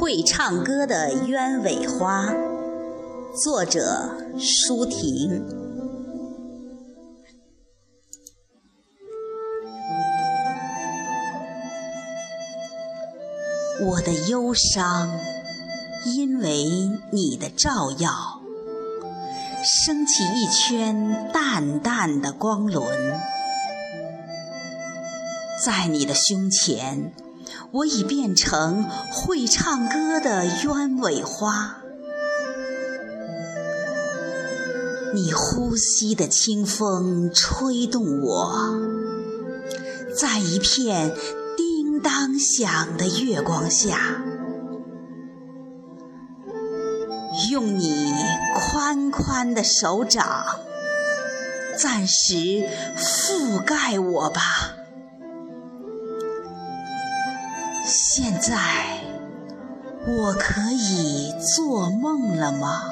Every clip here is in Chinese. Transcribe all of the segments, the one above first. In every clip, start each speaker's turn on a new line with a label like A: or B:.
A: 会唱歌的鸢尾花，作者舒婷。我的忧伤，因为你的照耀，升起一圈淡淡的光轮，在你的胸前。我已变成会唱歌的鸢尾花，你呼吸的清风吹动我，在一片叮当响的月光下，用你宽宽的手掌暂时覆盖我吧。现在我可以做梦了吗？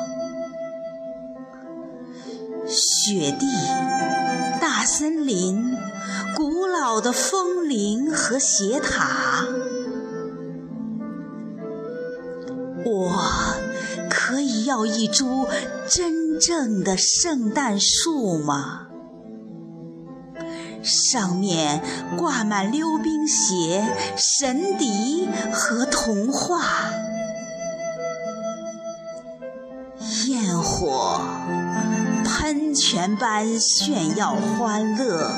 A: 雪地、大森林、古老的风铃和斜塔，我可以要一株真正的圣诞树吗？上面挂满溜冰鞋、神笛和童话，焰火喷泉般炫耀欢乐。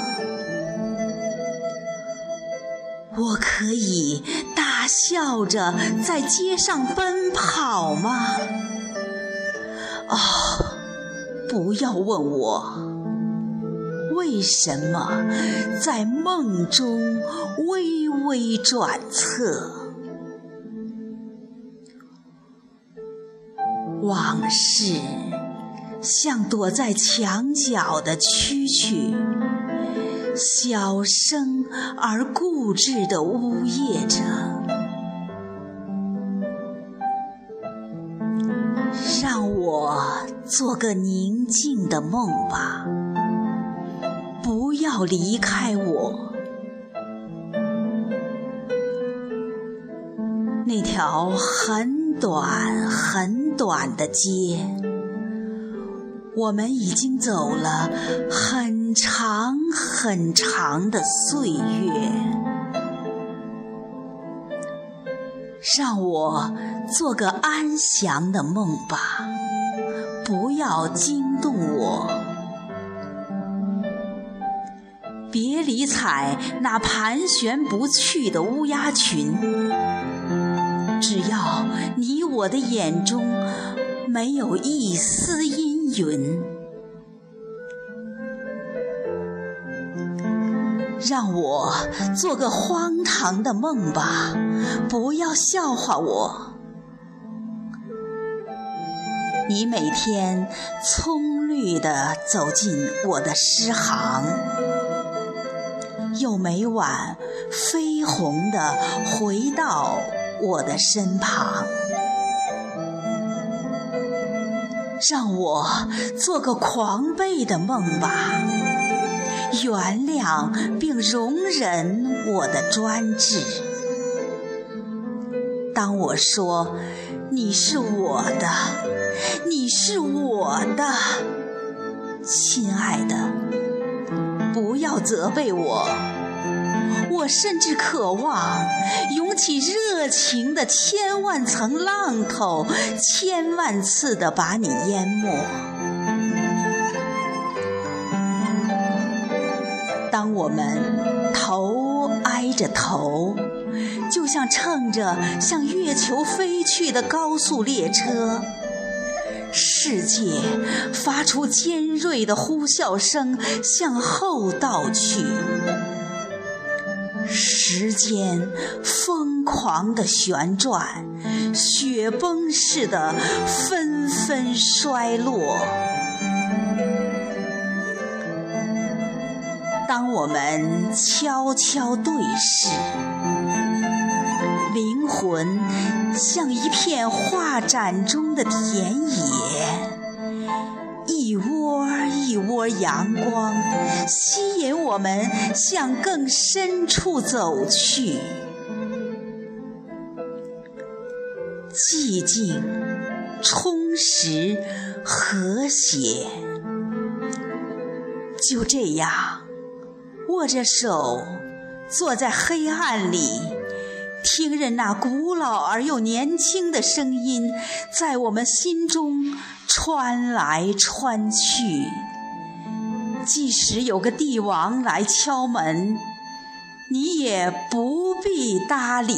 A: 我可以大笑着在街上奔跑吗？哦，不要问我。为什么在梦中微微转侧？往事像躲在墙角的蛐蛐，小声而固执地呜咽着。让我做个宁静的梦吧。要离开我，那条很短很短的街，我们已经走了很长很长的岁月。让我做个安详的梦吧，不要惊动我。理睬那盘旋不去的乌鸦群，只要你我的眼中没有一丝阴云，让我做个荒唐的梦吧，不要笑话我。你每天葱绿的走进我的诗行。又每晚绯红地回到我的身旁，让我做个狂悖的梦吧，原谅并容忍我的专制。当我说你是我的，你是我的，亲爱的。要责备我，我甚至渴望涌起热情的千万层浪头，千万次的把你淹没。当我们头挨着头，就像乘着向月球飞去的高速列车。世界发出尖锐的呼啸声，向后倒去。时间疯狂地旋转，雪崩似的纷纷衰落。当我们悄悄对视。灵魂像一片画展中的田野，一窝一窝阳光，吸引我们向更深处走去。寂静、充实、和谐，就这样握着手，坐在黑暗里，听任那古老而又年轻的声音在我们心中穿来穿去。即使有个帝王来敲门，你也不必搭理。